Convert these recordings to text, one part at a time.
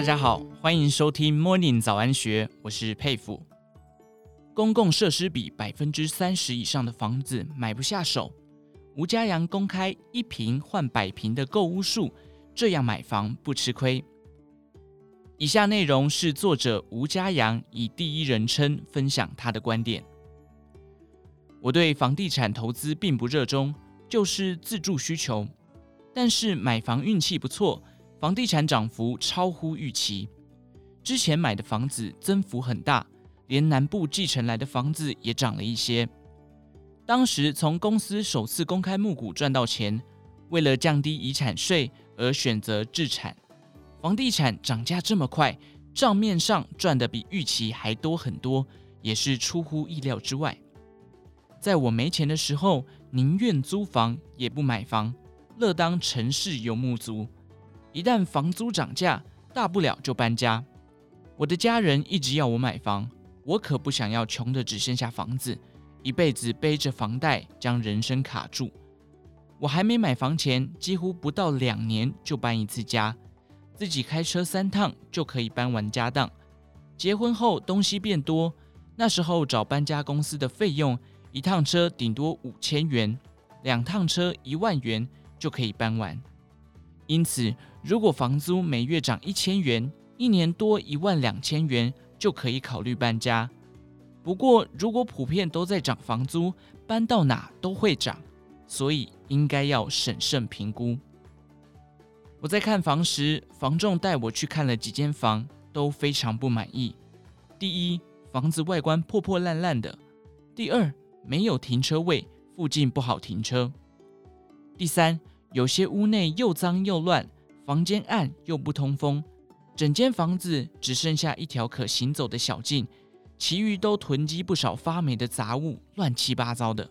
大家好，欢迎收听 Morning 早安学，我是佩服。公共设施比百分之三十以上的房子买不下手，吴家阳公开一平换百平的购屋术，这样买房不吃亏。以下内容是作者吴家阳以第一人称分享他的观点。我对房地产投资并不热衷，就是自住需求，但是买房运气不错。房地产涨幅超乎预期，之前买的房子增幅很大，连南部继承来的房子也涨了一些。当时从公司首次公开募股赚到钱，为了降低遗产税而选择置产。房地产涨价这么快，账面上赚的比预期还多很多，也是出乎意料之外。在我没钱的时候，宁愿租房也不买房，乐当城市游牧族。一旦房租涨价，大不了就搬家。我的家人一直要我买房，我可不想要穷的只剩下房子，一辈子背着房贷将人生卡住。我还没买房前，几乎不到两年就搬一次家，自己开车三趟就可以搬完家当。结婚后东西变多，那时候找搬家公司的费用，一趟车顶多五千元，两趟车一万元就可以搬完。因此，如果房租每月涨一千元，一年多一万两千元，就可以考虑搬家。不过，如果普遍都在涨房租，搬到哪都会涨，所以应该要审慎评估。我在看房时，房仲带我去看了几间房，都非常不满意。第一，房子外观破破烂烂的；第二，没有停车位，附近不好停车；第三，有些屋内又脏又乱，房间暗又不通风，整间房子只剩下一条可行走的小径，其余都囤积不少发霉的杂物，乱七八糟的。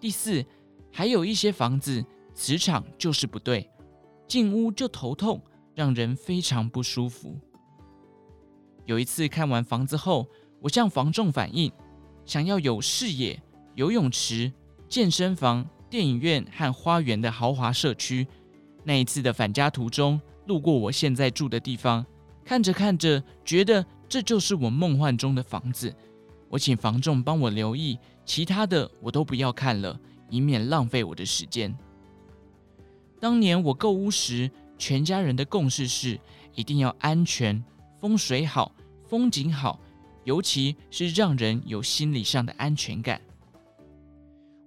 第四，还有一些房子磁场就是不对，进屋就头痛，让人非常不舒服。有一次看完房子后，我向房仲反映，想要有视野、游泳池、健身房。电影院和花园的豪华社区。那一次的返家途中，路过我现在住的地方，看着看着，觉得这就是我梦幻中的房子。我请房仲帮我留意，其他的我都不要看了，以免浪费我的时间。当年我购屋时，全家人的共识是一定要安全、风水好、风景好，尤其是让人有心理上的安全感。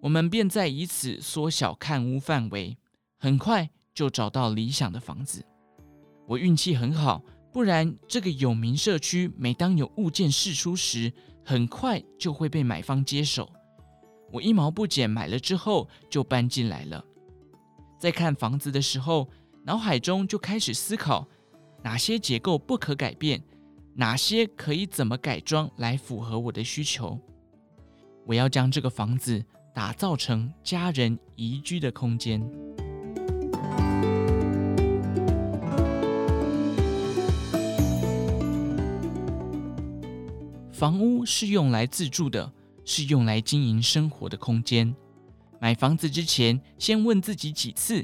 我们便在以此缩小看屋范围，很快就找到理想的房子。我运气很好，不然这个有名社区每当有物件释出时，很快就会被买方接手。我一毛不减买了之后就搬进来了。在看房子的时候，脑海中就开始思考哪些结构不可改变，哪些可以怎么改装来符合我的需求。我要将这个房子。打造成家人宜居的空间。房屋是用来自住的，是用来经营生活的空间。买房子之前，先问自己几次：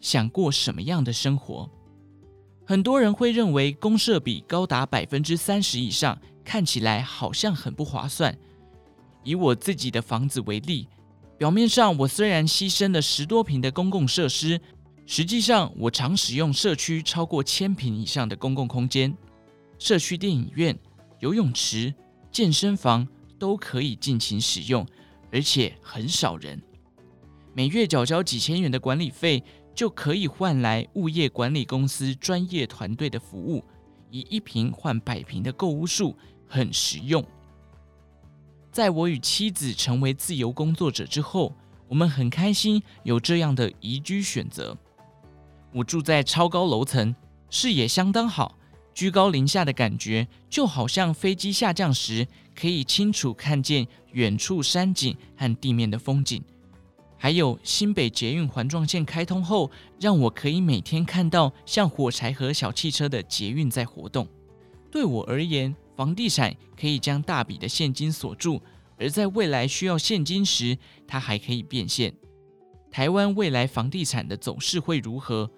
想过什么样的生活？很多人会认为公设比高达百分之三十以上，看起来好像很不划算。以我自己的房子为例。表面上，我虽然牺牲了十多坪的公共设施，实际上我常使用社区超过千坪以上的公共空间，社区电影院、游泳池、健身房都可以尽情使用，而且很少人。每月缴交几千元的管理费，就可以换来物业管理公司专业团队的服务，以一坪换百坪的购物数，很实用。在我与妻子成为自由工作者之后，我们很开心有这样的宜居选择。我住在超高楼层，视野相当好，居高临下的感觉就好像飞机下降时可以清楚看见远处山景和地面的风景。还有新北捷运环状线开通后，让我可以每天看到像火柴盒小汽车的捷运在活动。对我而言，房地产可以将大笔的现金锁住，而在未来需要现金时，它还可以变现。台湾未来房地产的走势会如何？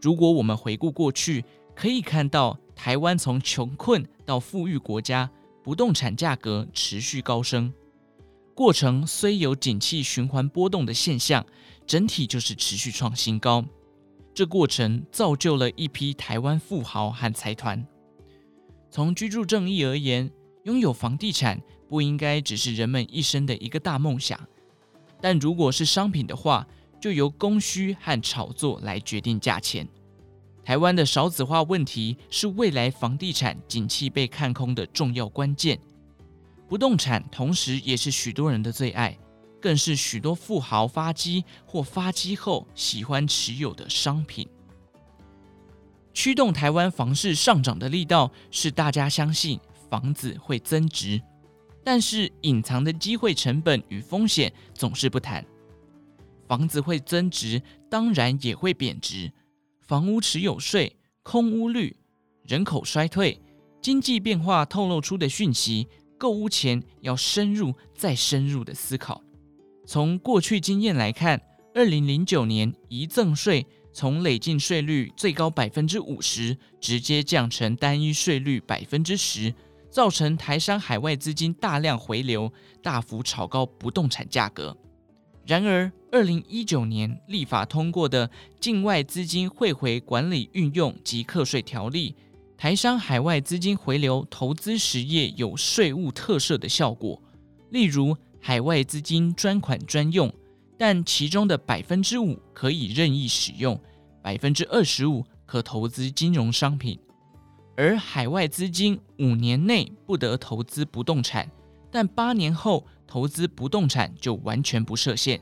如果我们回顾过去，可以看到台湾从穷困到富裕国家，不动产价格持续高升。过程虽有景气循环波动的现象，整体就是持续创新高。这过程造就了一批台湾富豪和财团。从居住正义而言，拥有房地产不应该只是人们一生的一个大梦想。但如果是商品的话，就由供需和炒作来决定价钱。台湾的少子化问题是未来房地产景气被看空的重要关键。不动产同时也是许多人的最爱，更是许多富豪发迹或发迹后喜欢持有的商品。驱动台湾房市上涨的力道是大家相信房子会增值。但是隐藏的机会成本与风险总是不谈。房子会增值，当然也会贬值。房屋持有税、空屋率、人口衰退、经济变化透露出的讯息，购屋前要深入再深入的思考。从过去经验来看，二零零九年遗赠税从累进税率最高百分之五十，直接降成单一税率百分之十。造成台商海外资金大量回流，大幅炒高不动产价格。然而，二零一九年立法通过的《境外资金汇回管理运用及课税条例》，台商海外资金回流投资实业有税务特赦的效果。例如，海外资金专款专用，但其中的百分之五可以任意使用，百分之二十五可投资金融商品。而海外资金五年内不得投资不动产，但八年后投资不动产就完全不设限。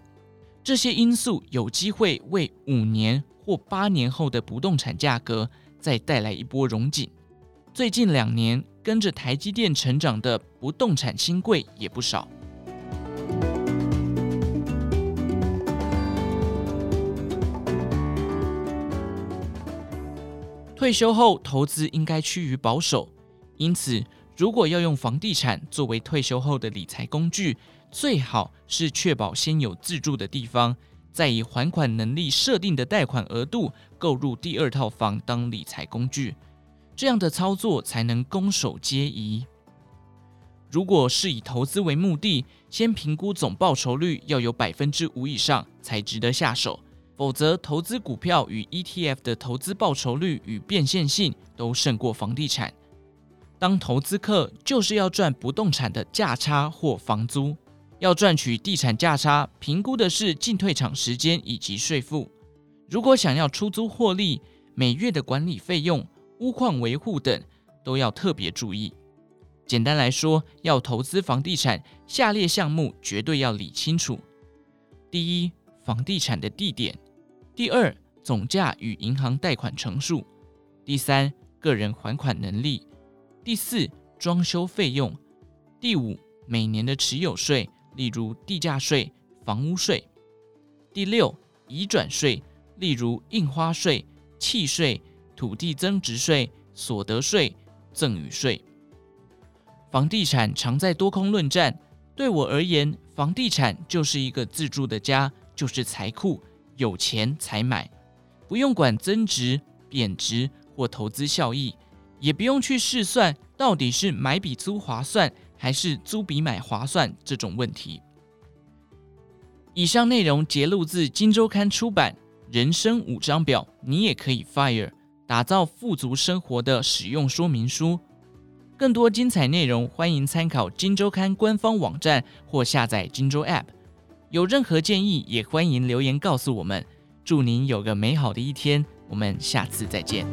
这些因素有机会为五年或八年后的不动产价格再带来一波融景。最近两年跟着台积电成长的不动产新贵也不少。退休后投资应该趋于保守，因此如果要用房地产作为退休后的理财工具，最好是确保先有自住的地方，再以还款能力设定的贷款额度购入第二套房当理财工具，这样的操作才能攻守皆宜。如果是以投资为目的，先评估总报酬率要有百分之五以上才值得下手。否则，投资股票与 ETF 的投资报酬率与变现性都胜过房地产。当投资客就是要赚不动产的价差或房租，要赚取地产价差，评估的是进退场时间以及税负。如果想要出租获利，每月的管理费用、屋况维护等都要特别注意。简单来说，要投资房地产，下列项目绝对要理清楚：第一，房地产的地点。第二，总价与银行贷款成数；第三，个人还款能力；第四，装修费用；第五，每年的持有税，例如地价税、房屋税；第六，移转税，例如印花税、契税、土地增值税、所得税、赠与税。房地产常在多空论战，对我而言，房地产就是一个自住的家，就是财库。有钱才买，不用管增值、贬值或投资效益，也不用去试算到底是买比租划算还是租比买划算这种问题。以上内容节录自《金周刊》出版《人生五张表》，你也可以 FIRE，打造富足生活的使用说明书。更多精彩内容，欢迎参考《金周刊》官方网站或下载《金周 App》。有任何建议，也欢迎留言告诉我们。祝您有个美好的一天，我们下次再见。